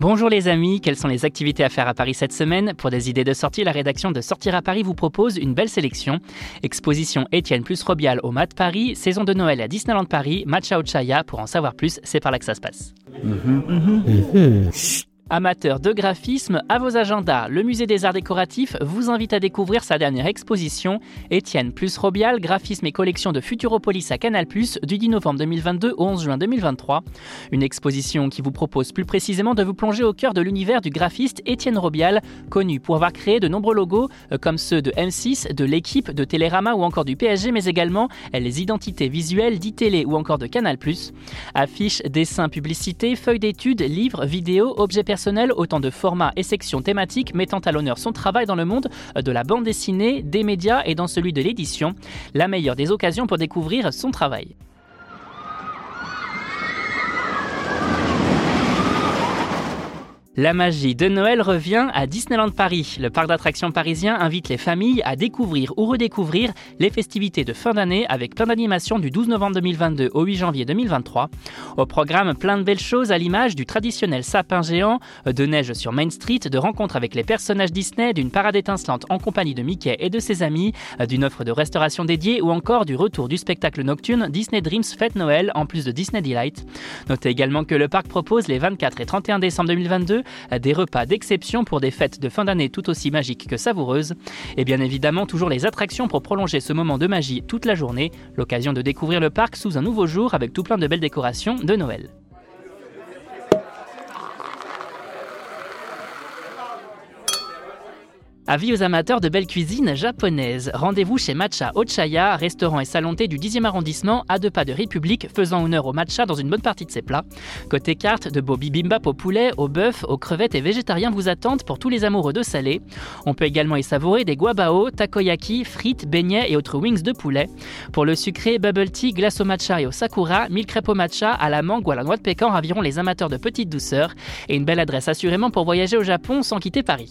Bonjour les amis, quelles sont les activités à faire à Paris cette semaine Pour des idées de sortie, la rédaction de Sortir à Paris vous propose une belle sélection. Exposition Étienne plus Robial au Mat Paris, saison de Noël à Disneyland Paris, Matcha Chaya. Pour en savoir plus, c'est par là que ça se passe. Amateurs de graphisme, à vos agendas, le Musée des Arts Décoratifs vous invite à découvrir sa dernière exposition, Étienne plus Robial, graphisme et collection de Futuropolis à Canal+, du 10 novembre 2022 au 11 juin 2023. Une exposition qui vous propose plus précisément de vous plonger au cœur de l'univers du graphiste Étienne Robial, connu pour avoir créé de nombreux logos euh, comme ceux de M6, de l'équipe, de Télérama ou encore du PSG, mais également les identités visuelles d'ITélé ou encore de Canal+. Affiches, dessins, publicités, feuilles d'études, livres, vidéos, objets personnels autant de formats et sections thématiques mettant à l'honneur son travail dans le monde de la bande dessinée, des médias et dans celui de l'édition. La meilleure des occasions pour découvrir son travail. La magie de Noël revient à Disneyland Paris. Le parc d'attractions parisien invite les familles à découvrir ou redécouvrir les festivités de fin d'année avec plein d'animations du 12 novembre 2022 au 8 janvier 2023. Au programme, plein de belles choses à l'image du traditionnel sapin géant, de neige sur Main Street, de rencontres avec les personnages Disney, d'une parade étincelante en compagnie de Mickey et de ses amis, d'une offre de restauration dédiée ou encore du retour du spectacle nocturne Disney Dreams Fête Noël en plus de Disney Delight. Notez également que le parc propose les 24 et 31 décembre 2022 des repas d'exception pour des fêtes de fin d'année tout aussi magiques que savoureuses, et bien évidemment toujours les attractions pour prolonger ce moment de magie toute la journée, l'occasion de découvrir le parc sous un nouveau jour avec tout plein de belles décorations de Noël. Avis aux amateurs de belle cuisine japonaise. Rendez-vous chez Matcha Ochaya, restaurant et salon du 10e arrondissement, à deux pas de République, faisant honneur au matcha dans une bonne partie de ses plats. Côté carte, de beaux bibimbap au poulet, au bœuf, aux crevettes et végétariens vous attendent pour tous les amoureux de salé. On peut également y savourer des guabao, takoyaki, frites, beignets et autres wings de poulet. Pour le sucré, bubble tea, glace au matcha et au sakura, mille crêpes au matcha, à la mangue ou à la noix de pécan raviront les amateurs de petites douceurs. Et une belle adresse assurément pour voyager au Japon sans quitter Paris.